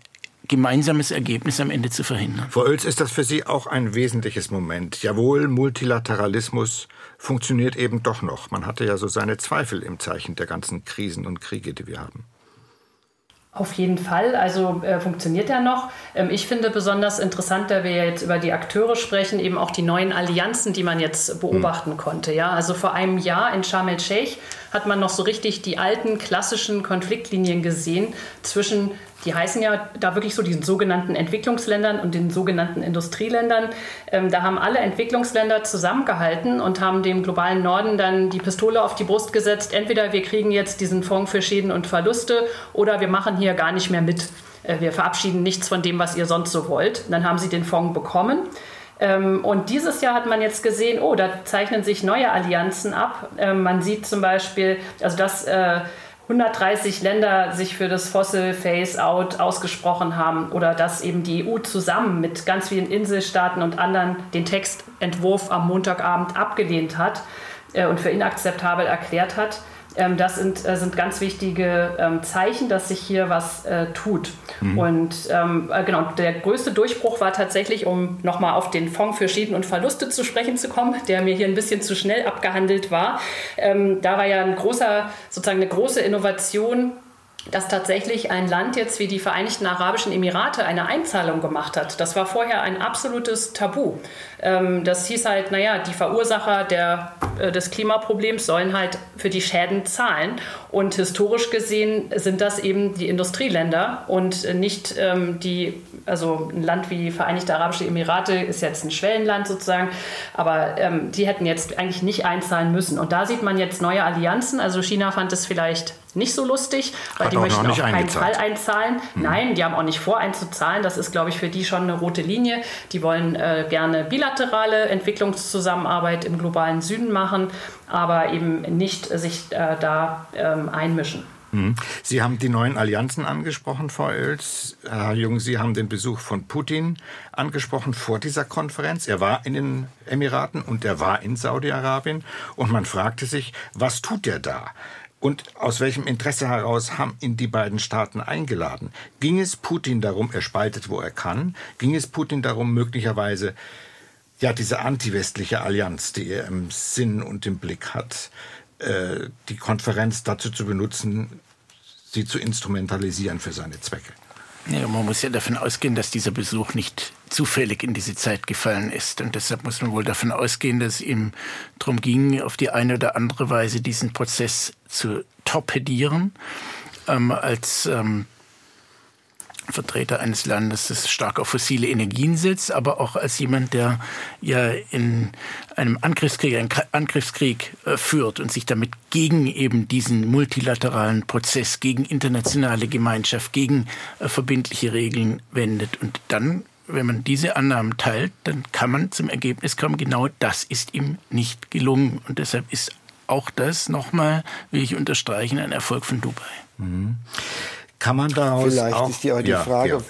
gemeinsames Ergebnis am Ende zu verhindern. Frau Oels, ist das für Sie auch ein wesentliches Moment? Jawohl, Multilateralismus funktioniert eben doch noch. Man hatte ja so seine Zweifel im Zeichen der ganzen Krisen und Kriege, die wir haben. Auf jeden Fall, also äh, funktioniert er noch. Ähm, ich finde besonders interessant, da wir jetzt über die Akteure sprechen, eben auch die neuen Allianzen, die man jetzt beobachten mhm. konnte. Ja? Also vor einem Jahr in Sharm el-Sheikh hat man noch so richtig die alten klassischen Konfliktlinien gesehen zwischen die heißen ja da wirklich so diesen sogenannten Entwicklungsländern und den sogenannten Industrieländern. Ähm, da haben alle Entwicklungsländer zusammengehalten und haben dem globalen Norden dann die Pistole auf die Brust gesetzt. Entweder wir kriegen jetzt diesen Fonds für Schäden und Verluste oder wir machen hier gar nicht mehr mit. Äh, wir verabschieden nichts von dem, was ihr sonst so wollt. Dann haben sie den Fonds bekommen. Ähm, und dieses Jahr hat man jetzt gesehen, oh, da zeichnen sich neue Allianzen ab. Ähm, man sieht zum Beispiel, also das äh, 130 Länder sich für das Fossil Phase-out ausgesprochen haben oder dass eben die EU zusammen mit ganz vielen Inselstaaten und anderen den Textentwurf am Montagabend abgelehnt hat äh, und für inakzeptabel erklärt hat. Ähm, das sind, äh, sind ganz wichtige ähm, Zeichen, dass sich hier was äh, tut. Mhm. Und ähm, äh, genau, der größte Durchbruch war tatsächlich, um nochmal auf den Fonds für Schäden und Verluste zu sprechen zu kommen, der mir hier ein bisschen zu schnell abgehandelt war. Ähm, da war ja ein großer, sozusagen eine große Innovation dass tatsächlich ein Land jetzt wie die Vereinigten Arabischen Emirate eine Einzahlung gemacht hat. Das war vorher ein absolutes Tabu. Ähm, das hieß halt, naja, die Verursacher der, äh, des Klimaproblems sollen halt für die Schäden zahlen. Und historisch gesehen sind das eben die Industrieländer und nicht ähm, die, also ein Land wie die Vereinigten Arabischen Emirate ist jetzt ein Schwellenland sozusagen, aber ähm, die hätten jetzt eigentlich nicht einzahlen müssen. Und da sieht man jetzt neue Allianzen. Also China fand es vielleicht nicht so lustig, weil Hat die möchten auf keinen Fall einzahlen. Hm. Nein, die haben auch nicht vor einzuzahlen. Das ist, glaube ich, für die schon eine rote Linie. Die wollen äh, gerne bilaterale Entwicklungszusammenarbeit im globalen Süden machen, aber eben nicht sich äh, da ähm, einmischen. Hm. Sie haben die neuen Allianzen angesprochen, Frau Oels. Herr Jung, Sie haben den Besuch von Putin angesprochen vor dieser Konferenz. Er war in den Emiraten und er war in Saudi-Arabien. Und man fragte sich, was tut er da? Und aus welchem Interesse heraus haben ihn die beiden Staaten eingeladen? Ging es Putin darum, er spaltet, wo er kann? Ging es Putin darum, möglicherweise ja diese antiwestliche Allianz, die er im Sinn und im Blick hat, äh, die Konferenz dazu zu benutzen, sie zu instrumentalisieren für seine Zwecke? Ja, man muss ja davon ausgehen, dass dieser Besuch nicht zufällig in diese Zeit gefallen ist. Und deshalb muss man wohl davon ausgehen, dass es ihm darum ging, auf die eine oder andere Weise diesen Prozess zu torpedieren. Ähm, als ähm, Vertreter eines Landes, das stark auf fossile Energien setzt, aber auch als jemand, der ja in einem Angriffskrieg, einen Angriffskrieg äh, führt und sich damit gegen eben diesen multilateralen Prozess, gegen internationale Gemeinschaft, gegen äh, verbindliche Regeln wendet. Und dann, wenn man diese Annahmen teilt, dann kann man zum Ergebnis kommen, genau das ist ihm nicht gelungen. Und deshalb ist auch das nochmal, will ich unterstreichen, ein Erfolg von Dubai. Mhm. Kann man daraus Vielleicht auch, ist die, die ja, Frage, Georg.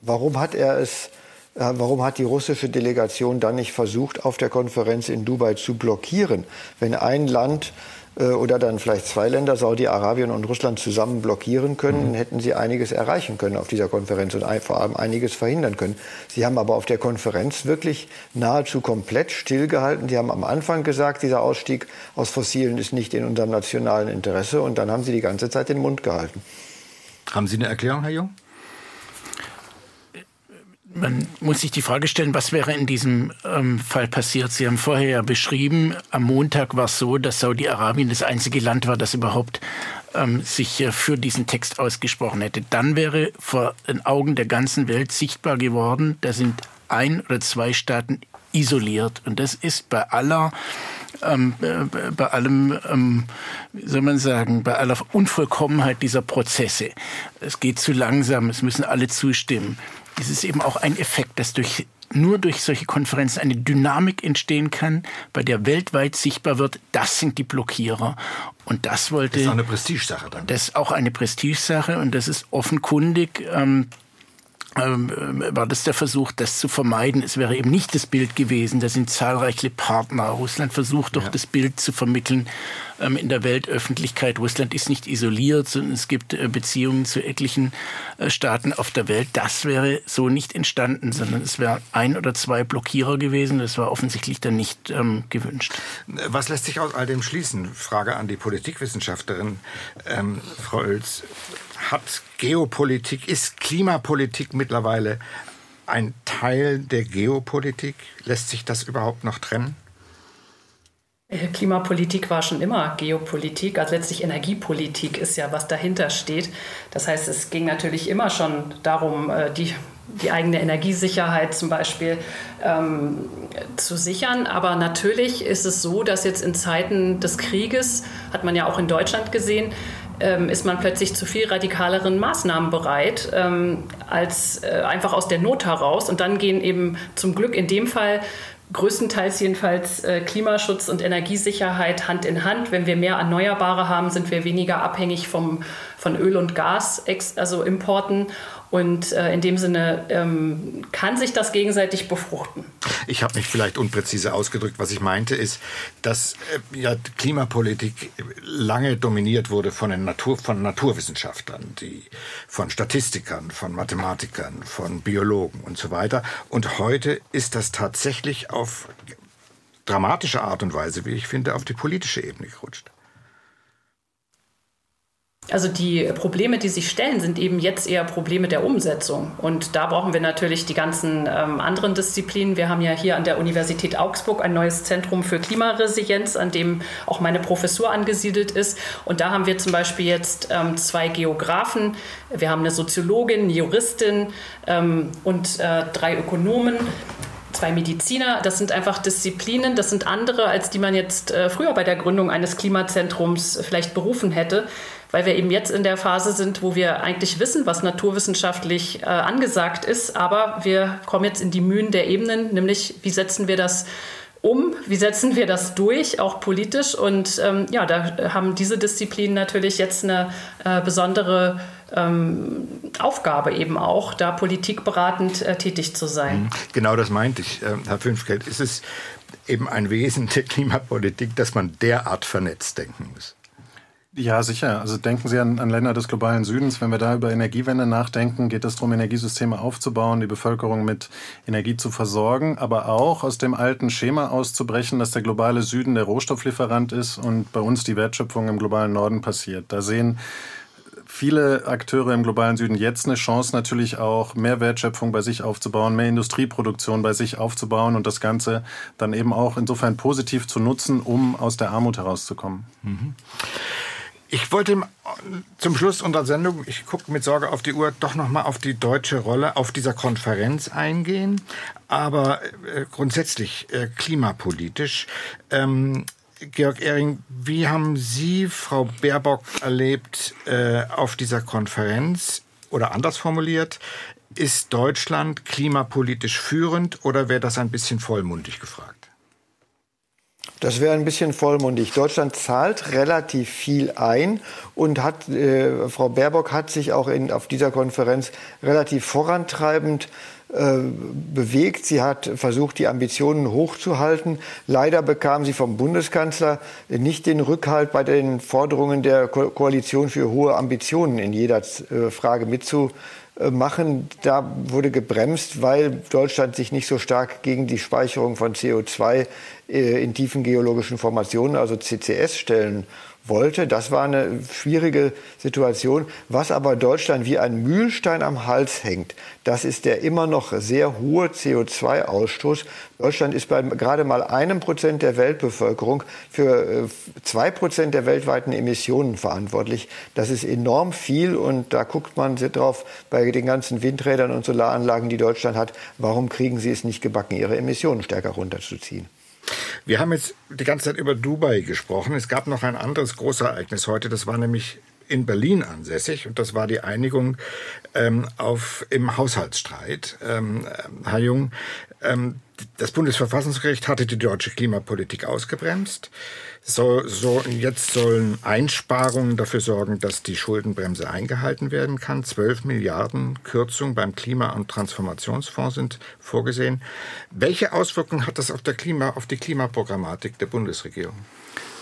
warum hat er es äh, Warum hat die russische Delegation dann nicht versucht, auf der Konferenz in Dubai zu blockieren? Wenn ein Land äh, oder dann vielleicht zwei Länder, Saudi-Arabien und Russland, zusammen blockieren können, mhm. hätten sie einiges erreichen können auf dieser Konferenz und vor allem einiges verhindern können. Sie haben aber auf der Konferenz wirklich nahezu komplett stillgehalten. Sie haben am Anfang gesagt, dieser Ausstieg aus Fossilen ist nicht in unserem nationalen Interesse und dann haben sie die ganze Zeit den Mund gehalten. Haben Sie eine Erklärung, Herr Jung? man muss sich die Frage stellen, was wäre in diesem ähm, Fall passiert? Sie haben vorher ja beschrieben, am Montag war es so, dass Saudi-Arabien das einzige Land war, das überhaupt ähm, sich äh, für diesen Text ausgesprochen hätte. Dann wäre vor den Augen der ganzen Welt sichtbar geworden, da sind ein oder zwei Staaten isoliert. Und das ist bei aller ähm, äh, bei allem, ähm, wie soll man sagen, bei aller Unvollkommenheit dieser Prozesse. Es geht zu langsam, es müssen alle zustimmen ist es eben auch ein Effekt, dass durch nur durch solche Konferenzen eine Dynamik entstehen kann, bei der weltweit sichtbar wird, das sind die Blockierer. Und das wollte. Das ist auch eine Prestigesache dann. Das ist auch eine Prestigesache und das ist offenkundig. Ähm, war das der Versuch, das zu vermeiden. Es wäre eben nicht das Bild gewesen. Da sind zahlreiche Partner. Russland versucht doch, ja. das Bild zu vermitteln ähm, in der Weltöffentlichkeit. Russland ist nicht isoliert, sondern es gibt äh, Beziehungen zu etlichen äh, Staaten auf der Welt. Das wäre so nicht entstanden, sondern es wäre ein oder zwei Blockierer gewesen. Das war offensichtlich dann nicht ähm, gewünscht. Was lässt sich aus all dem schließen? Frage an die Politikwissenschaftlerin, ähm, Frau Oels hat Geopolitik, ist Klimapolitik mittlerweile ein Teil der Geopolitik? Lässt sich das überhaupt noch trennen? Äh, Klimapolitik war schon immer Geopolitik, also letztlich Energiepolitik ist ja, was dahinter steht. Das heißt, es ging natürlich immer schon darum, äh, die, die eigene Energiesicherheit zum Beispiel ähm, zu sichern. Aber natürlich ist es so, dass jetzt in Zeiten des Krieges, hat man ja auch in Deutschland gesehen, ähm, ist man plötzlich zu viel radikaleren Maßnahmen bereit, ähm, als äh, einfach aus der Not heraus. Und dann gehen eben zum Glück in dem Fall größtenteils jedenfalls äh, Klimaschutz und Energiesicherheit Hand in Hand. Wenn wir mehr Erneuerbare haben, sind wir weniger abhängig vom, von Öl und Gas, also Importen. Und äh, in dem Sinne ähm, kann sich das gegenseitig befruchten. Ich habe mich vielleicht unpräzise ausgedrückt. Was ich meinte ist, dass äh, ja, Klimapolitik lange dominiert wurde von, den Natur, von Naturwissenschaftlern, die, von Statistikern, von Mathematikern, von Biologen und so weiter. Und heute ist das tatsächlich auf dramatische Art und Weise, wie ich finde, auf die politische Ebene gerutscht. Also die Probleme, die sich stellen, sind eben jetzt eher Probleme der Umsetzung. Und da brauchen wir natürlich die ganzen ähm, anderen Disziplinen. Wir haben ja hier an der Universität Augsburg ein neues Zentrum für Klimaresilienz, an dem auch meine Professur angesiedelt ist. Und da haben wir zum Beispiel jetzt ähm, zwei Geografen, wir haben eine Soziologin, eine Juristin ähm, und äh, drei Ökonomen zwei Mediziner. Das sind einfach Disziplinen, das sind andere, als die man jetzt äh, früher bei der Gründung eines Klimazentrums vielleicht berufen hätte weil wir eben jetzt in der Phase sind, wo wir eigentlich wissen, was naturwissenschaftlich äh, angesagt ist, aber wir kommen jetzt in die Mühen der Ebenen, nämlich wie setzen wir das um, wie setzen wir das durch, auch politisch. Und ähm, ja, da haben diese Disziplinen natürlich jetzt eine äh, besondere ähm, Aufgabe eben auch, da politikberatend äh, tätig zu sein. Mhm. Genau das meinte ich, äh, Herr Fünfgeld. Ist es eben ein Wesen der Klimapolitik, dass man derart vernetzt denken muss? Ja, sicher. Also denken Sie an, an, Länder des globalen Südens. Wenn wir da über Energiewende nachdenken, geht es darum, Energiesysteme aufzubauen, die Bevölkerung mit Energie zu versorgen, aber auch aus dem alten Schema auszubrechen, dass der globale Süden der Rohstofflieferant ist und bei uns die Wertschöpfung im globalen Norden passiert. Da sehen viele Akteure im globalen Süden jetzt eine Chance, natürlich auch mehr Wertschöpfung bei sich aufzubauen, mehr Industrieproduktion bei sich aufzubauen und das Ganze dann eben auch insofern positiv zu nutzen, um aus der Armut herauszukommen. Mhm. Ich wollte zum Schluss unserer Sendung, ich gucke mit Sorge auf die Uhr, doch noch mal auf die deutsche Rolle auf dieser Konferenz eingehen, aber äh, grundsätzlich äh, klimapolitisch. Ähm, Georg Ehring, wie haben Sie Frau Baerbock erlebt äh, auf dieser Konferenz? Oder anders formuliert, ist Deutschland klimapolitisch führend oder wäre das ein bisschen vollmundig gefragt? Das wäre ein bisschen vollmundig. Deutschland zahlt relativ viel ein und hat, äh, Frau Baerbock hat sich auch in, auf dieser Konferenz relativ vorantreibend äh, bewegt. Sie hat versucht, die Ambitionen hochzuhalten. Leider bekam sie vom Bundeskanzler nicht den Rückhalt bei den Forderungen der Ko Koalition für hohe Ambitionen in jeder äh, Frage mitzumachen machen. Da wurde gebremst, weil Deutschland sich nicht so stark gegen die Speicherung von CO2 äh, in tiefen geologischen Formationen, also CCS, stellen wollte. Das war eine schwierige Situation. Was aber Deutschland wie ein Mühlstein am Hals hängt, das ist der immer noch sehr hohe CO2-Ausstoß. Deutschland ist bei gerade mal einem Prozent der Weltbevölkerung für äh, zwei Prozent der weltweiten Emissionen verantwortlich. Das ist enorm viel und da guckt man drauf bei den ganzen Windrädern und Solaranlagen, die Deutschland hat. Warum kriegen sie es nicht gebacken, ihre Emissionen stärker runterzuziehen? Wir haben jetzt die ganze Zeit über Dubai gesprochen. Es gab noch ein anderes Großereignis heute, das war nämlich in Berlin ansässig und das war die Einigung ähm, auf, im Haushaltsstreit. Ähm, Herr Jung, ähm, das Bundesverfassungsgericht hatte die deutsche Klimapolitik ausgebremst. So, so, jetzt sollen Einsparungen dafür sorgen, dass die Schuldenbremse eingehalten werden kann. 12 Milliarden Kürzung beim Klima- und Transformationsfonds sind vorgesehen. Welche Auswirkungen hat das auf, der Klima, auf die Klimaprogrammatik der Bundesregierung?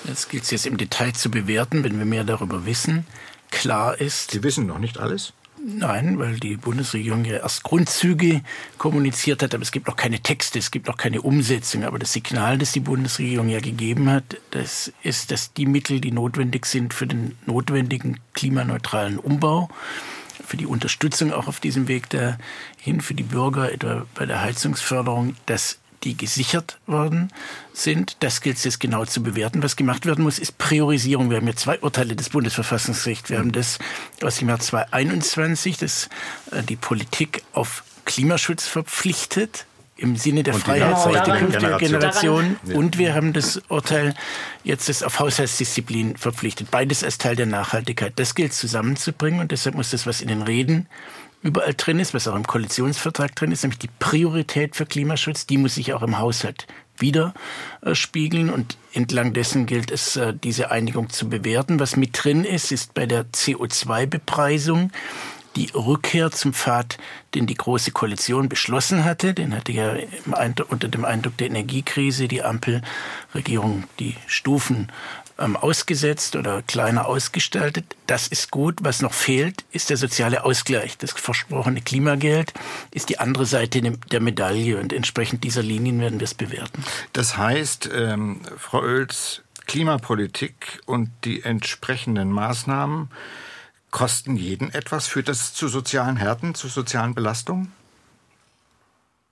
Das gilt es jetzt im Detail zu bewerten, wenn wir mehr darüber wissen. Klar ist. Sie wissen noch nicht alles? Nein, weil die Bundesregierung ja erst Grundzüge kommuniziert hat, aber es gibt noch keine Texte, es gibt noch keine Umsetzung. Aber das Signal, das die Bundesregierung ja gegeben hat, das ist, dass die Mittel, die notwendig sind für den notwendigen klimaneutralen Umbau, für die Unterstützung auch auf diesem Weg dahin für die Bürger, etwa bei der Heizungsförderung, dass die gesichert worden sind. Das gilt es jetzt genau zu bewerten. Was gemacht werden muss, ist Priorisierung. Wir haben ja zwei Urteile des Bundesverfassungsgerichts. Wir haben das aus dem Jahr 2021, das äh, die Politik auf Klimaschutz verpflichtet im Sinne der Freiheit der künftigen Generation. Und wir haben das Urteil jetzt das auf Haushaltsdisziplin verpflichtet. Beides als Teil der Nachhaltigkeit. Das gilt zusammenzubringen und deshalb muss das, was in den Reden überall drin ist, was auch im Koalitionsvertrag drin ist, nämlich die Priorität für Klimaschutz, die muss sich auch im Haushalt widerspiegeln und entlang dessen gilt es, äh, diese Einigung zu bewerten. Was mit drin ist, ist bei der CO2-Bepreisung die Rückkehr zum Pfad, den die Große Koalition beschlossen hatte. Den hatte ja unter dem Eindruck der Energiekrise die Ampelregierung die Stufen ähm, ausgesetzt oder kleiner ausgestaltet. Das ist gut. Was noch fehlt, ist der soziale Ausgleich. Das versprochene Klimageld ist die andere Seite der Medaille und entsprechend dieser Linien werden wir es bewerten. Das heißt, ähm, Frau Oels, Klimapolitik und die entsprechenden Maßnahmen kosten jeden etwas? Führt das zu sozialen Härten, zu sozialen Belastungen?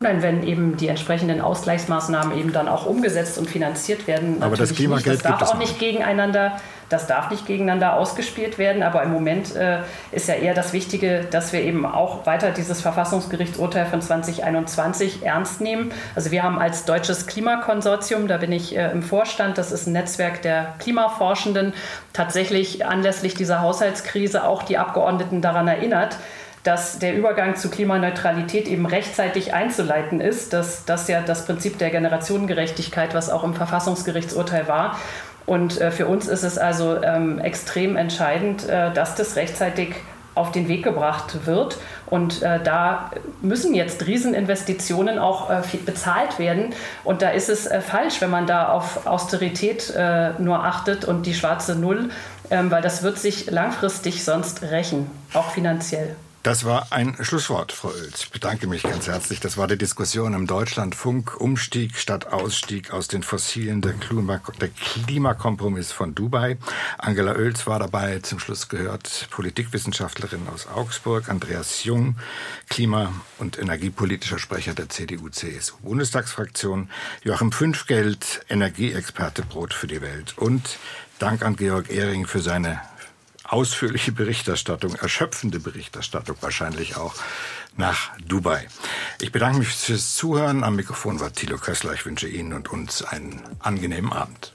Nein, wenn eben die entsprechenden Ausgleichsmaßnahmen eben dann auch umgesetzt und finanziert werden. Aber das Klimageld nicht. Das darf auch nicht gegeneinander, das darf nicht gegeneinander ausgespielt werden. Aber im Moment äh, ist ja eher das Wichtige, dass wir eben auch weiter dieses Verfassungsgerichtsurteil von 2021 ernst nehmen. Also wir haben als deutsches Klimakonsortium, da bin ich äh, im Vorstand, das ist ein Netzwerk der Klimaforschenden, tatsächlich anlässlich dieser Haushaltskrise auch die Abgeordneten daran erinnert, dass der Übergang zu Klimaneutralität eben rechtzeitig einzuleiten ist. dass das ja das Prinzip der Generationengerechtigkeit, was auch im Verfassungsgerichtsurteil war. Und äh, für uns ist es also ähm, extrem entscheidend, äh, dass das rechtzeitig auf den Weg gebracht wird. Und äh, da müssen jetzt Rieseninvestitionen auch äh, bezahlt werden. Und da ist es äh, falsch, wenn man da auf Austerität äh, nur achtet und die schwarze Null, ähm, weil das wird sich langfristig sonst rächen, auch finanziell. Das war ein Schlusswort, Frau Oels. Ich bedanke mich ganz herzlich. Das war die Diskussion im Deutschlandfunk. Umstieg statt Ausstieg aus den Fossilen, der, Klima, der Klimakompromiss von Dubai. Angela Oels war dabei. Zum Schluss gehört Politikwissenschaftlerin aus Augsburg, Andreas Jung, Klima- und energiepolitischer Sprecher der CDU-CSU-Bundestagsfraktion, Joachim Fünfgeld, Energieexperte Brot für die Welt und Dank an Georg Ehring für seine ausführliche Berichterstattung, erschöpfende Berichterstattung wahrscheinlich auch nach Dubai. Ich bedanke mich fürs Zuhören. Am Mikrofon war Thilo Kössler. Ich wünsche Ihnen und uns einen angenehmen Abend.